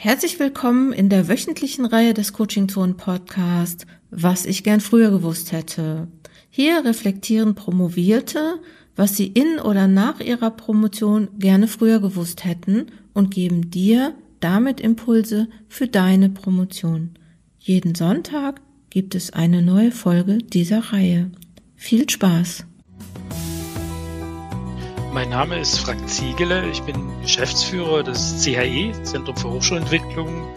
Herzlich willkommen in der wöchentlichen Reihe des Coaching Zone Podcast, was ich gern früher gewusst hätte. Hier reflektieren Promovierte, was sie in oder nach ihrer Promotion gerne früher gewusst hätten und geben dir damit Impulse für deine Promotion. Jeden Sonntag gibt es eine neue Folge dieser Reihe. Viel Spaß! Mein Name ist Frank Ziegele. Ich bin Geschäftsführer des CHE, Zentrum für Hochschulentwicklung,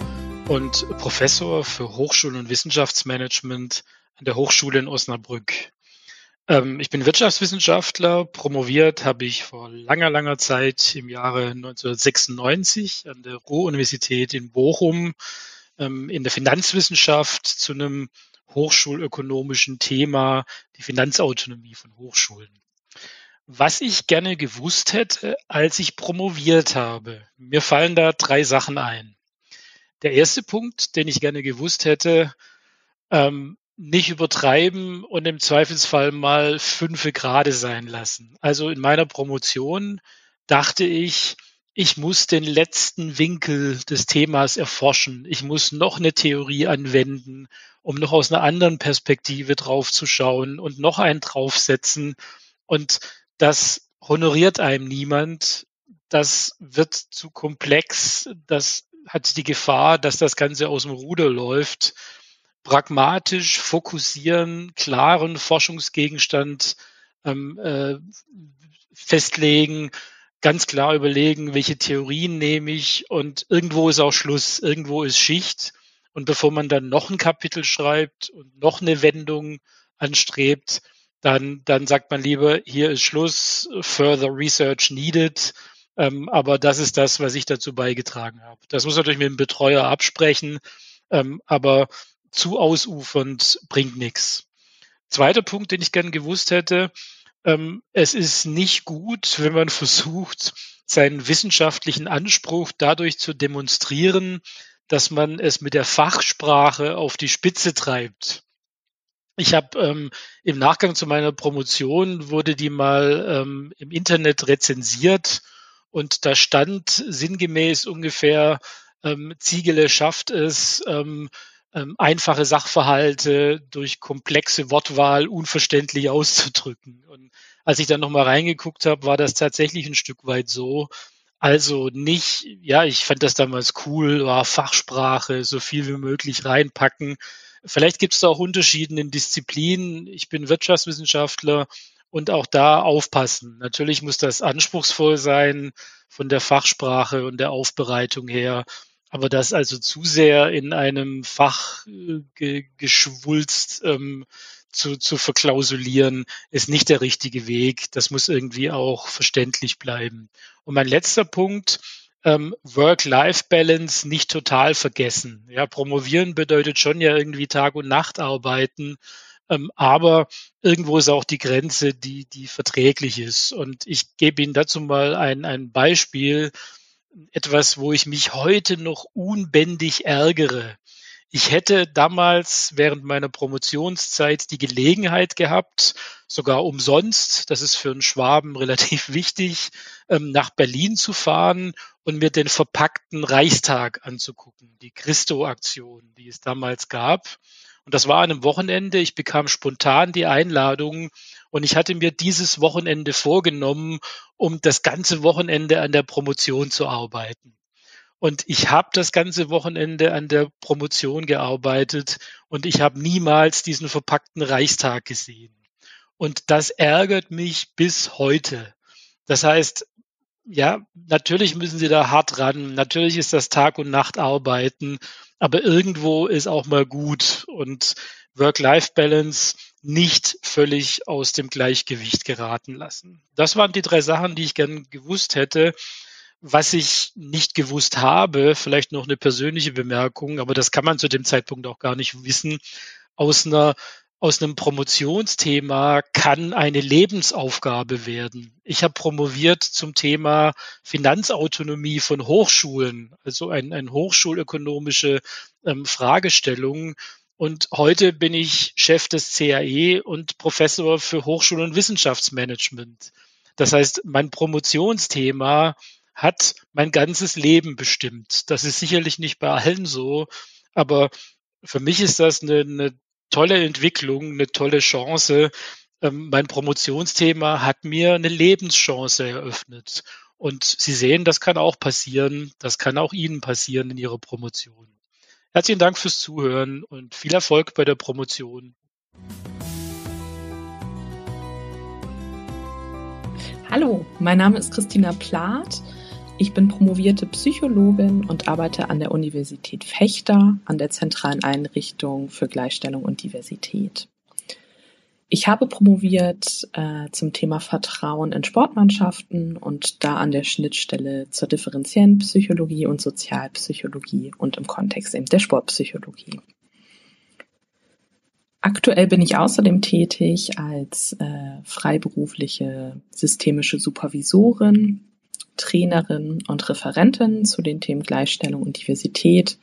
und Professor für Hochschul- und Wissenschaftsmanagement an der Hochschule in Osnabrück. Ähm, ich bin Wirtschaftswissenschaftler. Promoviert habe ich vor langer, langer Zeit im Jahre 1996 an der Ruhr-Universität in Bochum ähm, in der Finanzwissenschaft zu einem hochschulökonomischen Thema, die Finanzautonomie von Hochschulen was ich gerne gewusst hätte, als ich promoviert habe. Mir fallen da drei Sachen ein. Der erste Punkt, den ich gerne gewusst hätte, ähm, nicht übertreiben und im Zweifelsfall mal fünfe Grade sein lassen. Also in meiner Promotion dachte ich, ich muss den letzten Winkel des Themas erforschen. Ich muss noch eine Theorie anwenden, um noch aus einer anderen Perspektive draufzuschauen und noch einen draufsetzen. Und das honoriert einem niemand. Das wird zu komplex. Das hat die Gefahr, dass das Ganze aus dem Ruder läuft. Pragmatisch fokussieren, klaren Forschungsgegenstand ähm, äh, festlegen, ganz klar überlegen, welche Theorien nehme ich und irgendwo ist auch Schluss, irgendwo ist Schicht. Und bevor man dann noch ein Kapitel schreibt und noch eine Wendung anstrebt, dann, dann sagt man lieber, hier ist Schluss, further research needed. Ähm, aber das ist das, was ich dazu beigetragen habe. Das muss natürlich mit dem Betreuer absprechen, ähm, aber zu ausufernd bringt nichts. Zweiter Punkt, den ich gern gewusst hätte, ähm, es ist nicht gut, wenn man versucht, seinen wissenschaftlichen Anspruch dadurch zu demonstrieren, dass man es mit der Fachsprache auf die Spitze treibt. Ich habe ähm, im Nachgang zu meiner Promotion wurde die mal ähm, im Internet rezensiert und da stand sinngemäß ungefähr, ähm, Ziegele schafft es, ähm, ähm, einfache Sachverhalte durch komplexe Wortwahl unverständlich auszudrücken. Und als ich dann nochmal reingeguckt habe, war das tatsächlich ein Stück weit so. Also nicht, ja, ich fand das damals cool, war Fachsprache, so viel wie möglich reinpacken. Vielleicht gibt es da auch Unterschiede in Disziplinen. Ich bin Wirtschaftswissenschaftler und auch da aufpassen. Natürlich muss das anspruchsvoll sein von der Fachsprache und der Aufbereitung her. Aber das also zu sehr in einem Fach äh, geschwulst ähm, zu, zu verklausulieren, ist nicht der richtige Weg. Das muss irgendwie auch verständlich bleiben. Und mein letzter Punkt, ähm, Work-Life-Balance nicht total vergessen. Ja, promovieren bedeutet schon ja irgendwie Tag und Nacht arbeiten, ähm, aber irgendwo ist auch die Grenze, die, die verträglich ist. Und ich gebe Ihnen dazu mal ein, ein Beispiel, etwas, wo ich mich heute noch unbändig ärgere. Ich hätte damals während meiner Promotionszeit die Gelegenheit gehabt, sogar umsonst, das ist für einen Schwaben relativ wichtig, ähm, nach Berlin zu fahren und mir den verpackten Reichstag anzugucken, die Christo-Aktion, die es damals gab. Und das war an einem Wochenende. Ich bekam spontan die Einladung und ich hatte mir dieses Wochenende vorgenommen, um das ganze Wochenende an der Promotion zu arbeiten. Und ich habe das ganze Wochenende an der Promotion gearbeitet und ich habe niemals diesen verpackten Reichstag gesehen. Und das ärgert mich bis heute. Das heißt, ja, natürlich müssen sie da hart ran. Natürlich ist das Tag und Nacht arbeiten, aber irgendwo ist auch mal gut und Work-Life-Balance nicht völlig aus dem Gleichgewicht geraten lassen. Das waren die drei Sachen, die ich gern gewusst hätte. Was ich nicht gewusst habe, vielleicht noch eine persönliche Bemerkung, aber das kann man zu dem Zeitpunkt auch gar nicht wissen, aus einer aus einem Promotionsthema kann eine Lebensaufgabe werden. Ich habe promoviert zum Thema Finanzautonomie von Hochschulen, also ein, ein hochschulökonomische ähm, Fragestellung. Und heute bin ich Chef des CAE und Professor für Hochschul- und Wissenschaftsmanagement. Das heißt, mein Promotionsthema hat mein ganzes Leben bestimmt. Das ist sicherlich nicht bei allen so, aber für mich ist das eine, eine tolle Entwicklung, eine tolle Chance. Ähm, mein Promotionsthema hat mir eine Lebenschance eröffnet. Und Sie sehen, das kann auch passieren. Das kann auch Ihnen passieren in Ihrer Promotion. Herzlichen Dank fürs Zuhören und viel Erfolg bei der Promotion. Hallo, mein Name ist Christina Plath. Ich bin promovierte Psychologin und arbeite an der Universität Fechter an der zentralen Einrichtung für Gleichstellung und Diversität. Ich habe promoviert äh, zum Thema Vertrauen in Sportmannschaften und da an der Schnittstelle zur differenziellen Psychologie und Sozialpsychologie und im Kontext eben der Sportpsychologie. Aktuell bin ich außerdem tätig als äh, freiberufliche systemische Supervisorin, Trainerin und Referentin zu den Themen Gleichstellung und Diversität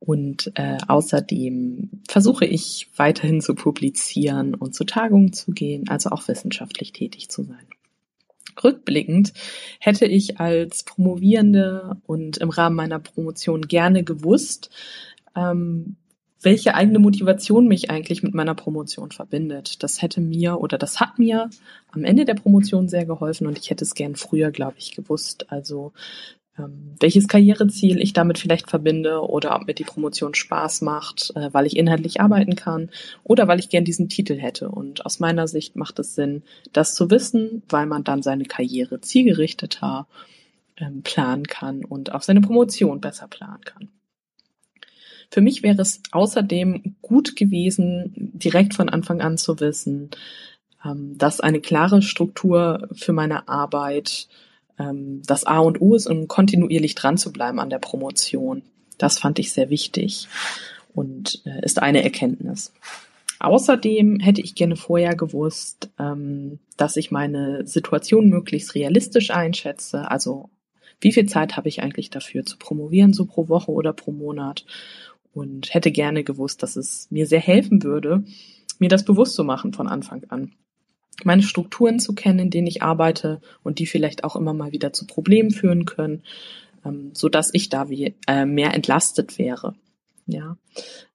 und äh, außerdem versuche ich weiterhin zu publizieren und zu Tagungen zu gehen, also auch wissenschaftlich tätig zu sein. Rückblickend hätte ich als Promovierende und im Rahmen meiner Promotion gerne gewusst, ähm, welche eigene Motivation mich eigentlich mit meiner Promotion verbindet. Das hätte mir oder das hat mir am Ende der Promotion sehr geholfen und ich hätte es gern früher, glaube ich, gewusst. Also ähm, welches Karriereziel ich damit vielleicht verbinde oder ob mir die Promotion Spaß macht, äh, weil ich inhaltlich arbeiten kann oder weil ich gern diesen Titel hätte. Und aus meiner Sicht macht es Sinn, das zu wissen, weil man dann seine Karriere zielgerichteter ähm, planen kann und auch seine Promotion besser planen kann. Für mich wäre es außerdem gut gewesen, direkt von Anfang an zu wissen, ähm, dass eine klare Struktur für meine Arbeit ähm, das A und O ist, um kontinuierlich dran zu bleiben an der Promotion. Das fand ich sehr wichtig und äh, ist eine Erkenntnis. Außerdem hätte ich gerne vorher gewusst, ähm, dass ich meine Situation möglichst realistisch einschätze. Also wie viel Zeit habe ich eigentlich dafür zu promovieren, so pro Woche oder pro Monat? Und hätte gerne gewusst, dass es mir sehr helfen würde, mir das bewusst zu machen von Anfang an meine Strukturen zu kennen, in denen ich arbeite und die vielleicht auch immer mal wieder zu Problemen führen können, ähm, so dass ich da wie, äh, mehr entlastet wäre. Ja,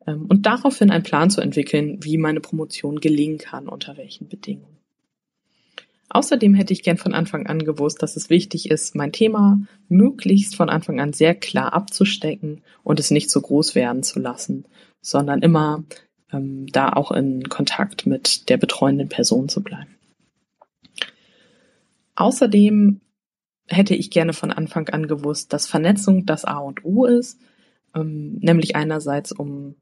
ähm, und daraufhin einen Plan zu entwickeln, wie meine Promotion gelingen kann, unter welchen Bedingungen. Außerdem hätte ich gern von Anfang an gewusst, dass es wichtig ist, mein Thema möglichst von Anfang an sehr klar abzustecken und es nicht so groß werden zu lassen, sondern immer ähm, da auch in Kontakt mit der betreuenden Person zu bleiben. Außerdem hätte ich gerne von Anfang an gewusst, dass Vernetzung das A und O ist, ähm, nämlich einerseits um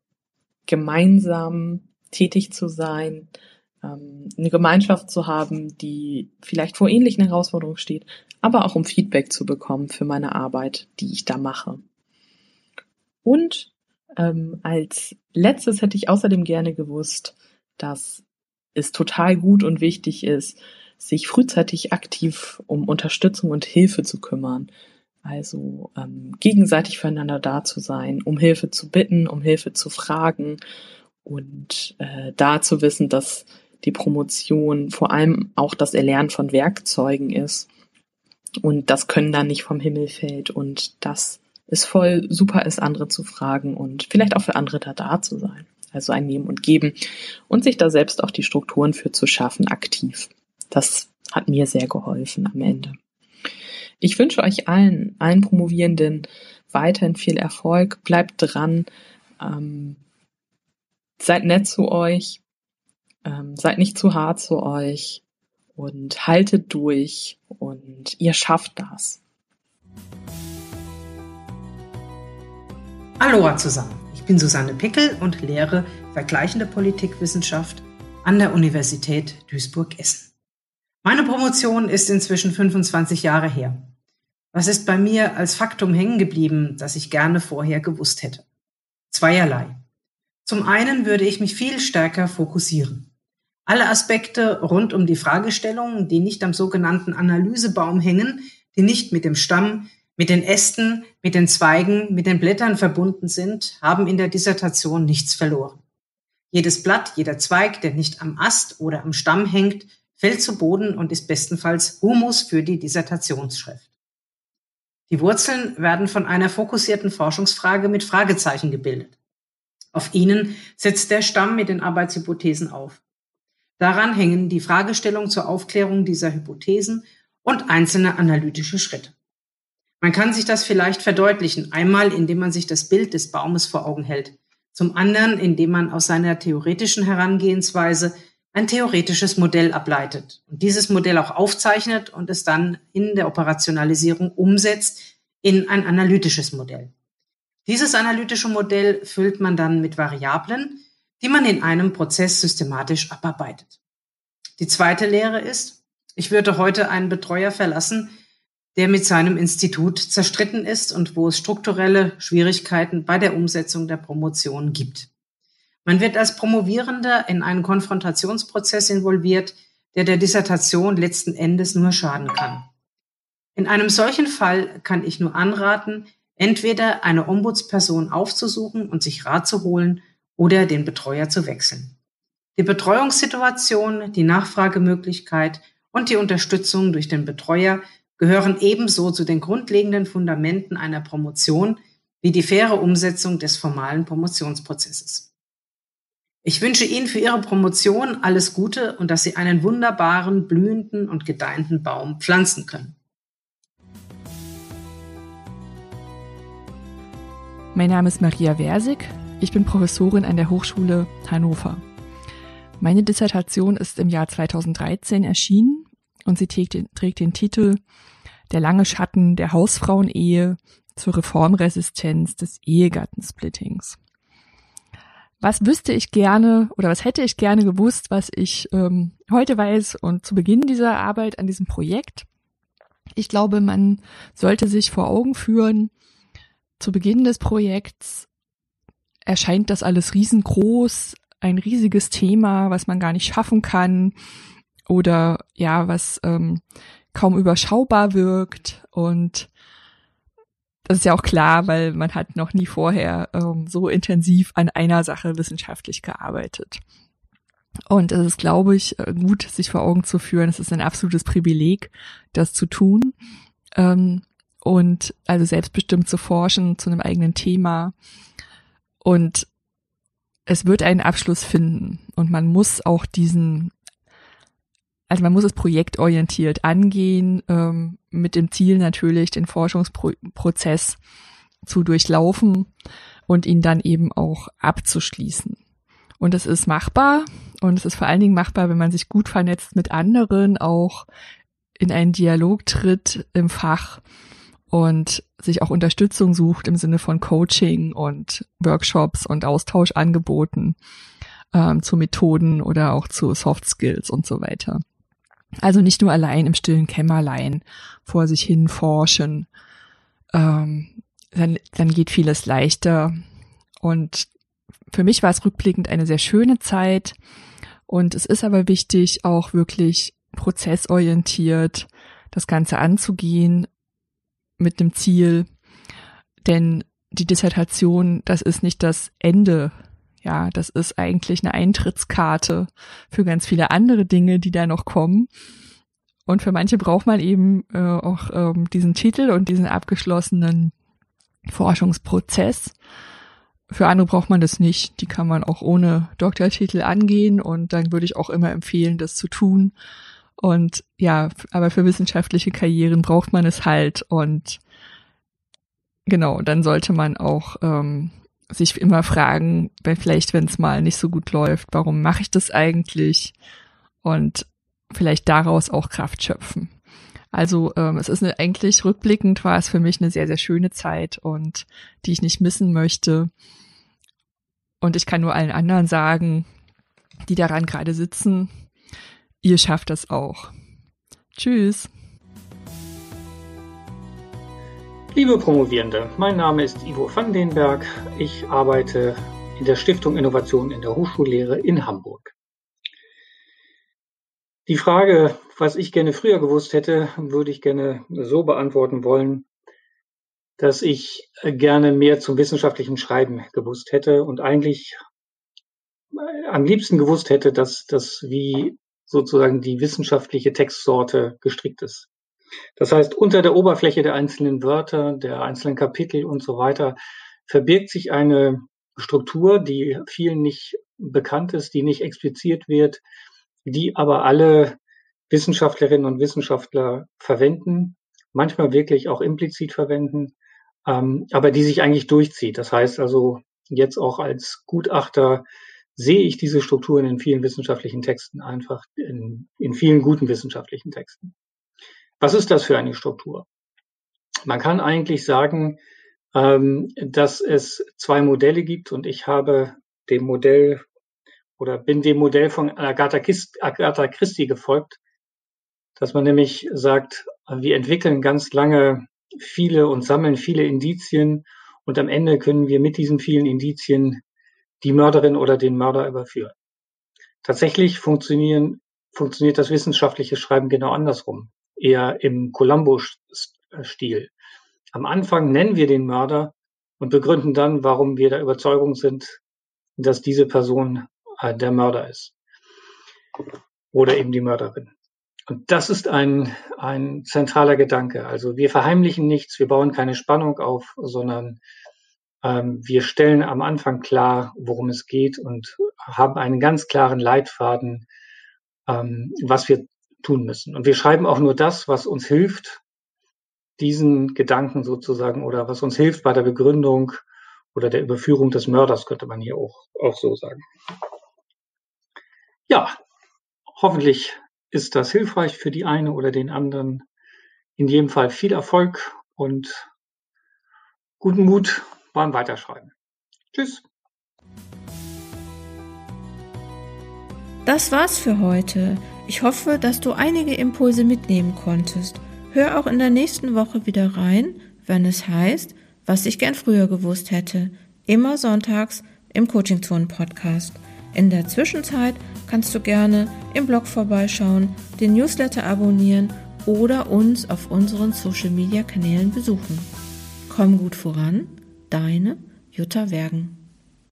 gemeinsam tätig zu sein, eine Gemeinschaft zu haben, die vielleicht vor ähnlichen Herausforderungen steht, aber auch um Feedback zu bekommen für meine Arbeit, die ich da mache. Und ähm, als letztes hätte ich außerdem gerne gewusst, dass es total gut und wichtig ist, sich frühzeitig aktiv um Unterstützung und Hilfe zu kümmern. Also ähm, gegenseitig füreinander da zu sein, um Hilfe zu bitten, um Hilfe zu fragen und äh, da zu wissen, dass die Promotion vor allem auch das Erlernen von Werkzeugen ist. Und das Können dann nicht vom Himmel fällt und das es voll super ist, andere zu fragen und vielleicht auch für andere da da zu sein. Also ein Nehmen und Geben und sich da selbst auch die Strukturen für zu schaffen, aktiv. Das hat mir sehr geholfen am Ende. Ich wünsche euch allen, allen Promovierenden weiterhin viel Erfolg. Bleibt dran. Ähm, seid nett zu euch. Ähm, seid nicht zu hart zu euch. Und haltet durch. Und ihr schafft das. Aloha zusammen. Ich bin Susanne Pickel und lehre vergleichende Politikwissenschaft an der Universität Duisburg-Essen. Meine Promotion ist inzwischen 25 Jahre her. Was ist bei mir als Faktum hängen geblieben, das ich gerne vorher gewusst hätte? Zweierlei. Zum einen würde ich mich viel stärker fokussieren. Alle Aspekte rund um die Fragestellungen, die nicht am sogenannten Analysebaum hängen, die nicht mit dem Stamm, mit den Ästen, mit den Zweigen, mit den Blättern verbunden sind, haben in der Dissertation nichts verloren. Jedes Blatt, jeder Zweig, der nicht am Ast oder am Stamm hängt, fällt zu Boden und ist bestenfalls Humus für die Dissertationsschrift. Die Wurzeln werden von einer fokussierten Forschungsfrage mit Fragezeichen gebildet. Auf ihnen setzt der Stamm mit den Arbeitshypothesen auf. Daran hängen die Fragestellung zur Aufklärung dieser Hypothesen und einzelne analytische Schritte. Man kann sich das vielleicht verdeutlichen, einmal indem man sich das Bild des Baumes vor Augen hält, zum anderen indem man aus seiner theoretischen Herangehensweise ein theoretisches Modell ableitet und dieses Modell auch aufzeichnet und es dann in der Operationalisierung umsetzt in ein analytisches Modell. Dieses analytische Modell füllt man dann mit Variablen, die man in einem Prozess systematisch abarbeitet. Die zweite Lehre ist, ich würde heute einen Betreuer verlassen, der mit seinem Institut zerstritten ist und wo es strukturelle Schwierigkeiten bei der Umsetzung der Promotion gibt. Man wird als Promovierender in einen Konfrontationsprozess involviert, der der Dissertation letzten Endes nur schaden kann. In einem solchen Fall kann ich nur anraten, entweder eine Ombudsperson aufzusuchen und sich Rat zu holen oder den Betreuer zu wechseln. Die Betreuungssituation, die Nachfragemöglichkeit und die Unterstützung durch den Betreuer gehören ebenso zu den grundlegenden Fundamenten einer Promotion wie die faire Umsetzung des formalen Promotionsprozesses. Ich wünsche Ihnen für Ihre Promotion alles Gute und dass Sie einen wunderbaren, blühenden und gedeihenden Baum pflanzen können. Mein Name ist Maria Versig. Ich bin Professorin an der Hochschule Hannover. Meine Dissertation ist im Jahr 2013 erschienen und sie trägt den, trägt den Titel Der lange Schatten der Hausfrauenehe zur Reformresistenz des Ehegattensplittings. Was wüsste ich gerne oder was hätte ich gerne gewusst, was ich ähm, heute weiß und zu Beginn dieser Arbeit an diesem Projekt? Ich glaube, man sollte sich vor Augen führen, zu Beginn des Projekts erscheint das alles riesengroß, ein riesiges Thema, was man gar nicht schaffen kann oder ja, was ähm, kaum überschaubar wirkt und das ist ja auch klar, weil man hat noch nie vorher ähm, so intensiv an einer Sache wissenschaftlich gearbeitet. Und es ist, glaube ich, äh, gut, sich vor Augen zu führen. Es ist ein absolutes Privileg, das zu tun. Ähm, und also selbstbestimmt zu forschen zu einem eigenen Thema. Und es wird einen Abschluss finden. Und man muss auch diesen also man muss es projektorientiert angehen, ähm, mit dem Ziel natürlich, den Forschungsprozess zu durchlaufen und ihn dann eben auch abzuschließen. Und es ist machbar und es ist vor allen Dingen machbar, wenn man sich gut vernetzt mit anderen, auch in einen Dialog tritt im Fach und sich auch Unterstützung sucht im Sinne von Coaching und Workshops und Austauschangeboten ähm, zu Methoden oder auch zu Soft Skills und so weiter. Also nicht nur allein im stillen Kämmerlein vor sich hin forschen. Ähm, dann, dann geht vieles leichter. Und für mich war es rückblickend eine sehr schöne Zeit. Und es ist aber wichtig, auch wirklich prozessorientiert das Ganze anzugehen mit dem Ziel. Denn die Dissertation, das ist nicht das Ende ja, das ist eigentlich eine Eintrittskarte für ganz viele andere Dinge, die da noch kommen. Und für manche braucht man eben äh, auch ähm, diesen Titel und diesen abgeschlossenen Forschungsprozess. Für andere braucht man das nicht. Die kann man auch ohne Doktortitel angehen und dann würde ich auch immer empfehlen, das zu tun. Und ja, aber für wissenschaftliche Karrieren braucht man es halt und genau, dann sollte man auch ähm, sich immer fragen, weil vielleicht, wenn es mal nicht so gut läuft, warum mache ich das eigentlich? Und vielleicht daraus auch Kraft schöpfen. Also ähm, es ist eine, eigentlich rückblickend war es für mich eine sehr, sehr schöne Zeit und die ich nicht missen möchte. Und ich kann nur allen anderen sagen, die daran gerade sitzen, ihr schafft das auch. Tschüss. Liebe Promovierende, mein Name ist Ivo van den Berg. Ich arbeite in der Stiftung Innovation in der Hochschullehre in Hamburg. Die Frage, was ich gerne früher gewusst hätte, würde ich gerne so beantworten wollen, dass ich gerne mehr zum wissenschaftlichen Schreiben gewusst hätte und eigentlich am liebsten gewusst hätte, dass das wie sozusagen die wissenschaftliche Textsorte gestrickt ist. Das heißt, unter der Oberfläche der einzelnen Wörter, der einzelnen Kapitel und so weiter verbirgt sich eine Struktur, die vielen nicht bekannt ist, die nicht expliziert wird, die aber alle Wissenschaftlerinnen und Wissenschaftler verwenden, manchmal wirklich auch implizit verwenden, ähm, aber die sich eigentlich durchzieht. Das heißt also, jetzt auch als Gutachter sehe ich diese Strukturen in vielen wissenschaftlichen Texten einfach, in, in vielen guten wissenschaftlichen Texten. Was ist das für eine Struktur? Man kann eigentlich sagen, ähm, dass es zwei Modelle gibt und ich habe dem Modell oder bin dem Modell von Agatha, Christ, Agatha Christie gefolgt, dass man nämlich sagt, wir entwickeln ganz lange viele und sammeln viele Indizien und am Ende können wir mit diesen vielen Indizien die Mörderin oder den Mörder überführen. Tatsächlich funktionieren, funktioniert das wissenschaftliche Schreiben genau andersrum, eher im Columbo-Stil. Am Anfang nennen wir den Mörder und begründen dann, warum wir der Überzeugung sind, dass diese Person äh, der Mörder ist. Oder eben die Mörderin. Und das ist ein, ein zentraler Gedanke. Also wir verheimlichen nichts, wir bauen keine Spannung auf, sondern wir stellen am Anfang klar, worum es geht und haben einen ganz klaren Leitfaden, ähm, was wir tun müssen. Und wir schreiben auch nur das, was uns hilft, diesen Gedanken sozusagen oder was uns hilft bei der Begründung oder der Überführung des Mörders, könnte man hier auch, auch so sagen. Ja, hoffentlich ist das hilfreich für die eine oder den anderen. In jedem Fall viel Erfolg und guten Mut beim Weiterschreiben. Tschüss. Das war's für heute. Ich hoffe, dass du einige Impulse mitnehmen konntest. Hör auch in der nächsten Woche wieder rein, wenn es heißt, was ich gern früher gewusst hätte. Immer sonntags im Coaching Zone Podcast. In der Zwischenzeit kannst du gerne im Blog vorbeischauen, den Newsletter abonnieren oder uns auf unseren Social Media Kanälen besuchen. Komm gut voran, deine Jutta Wergen.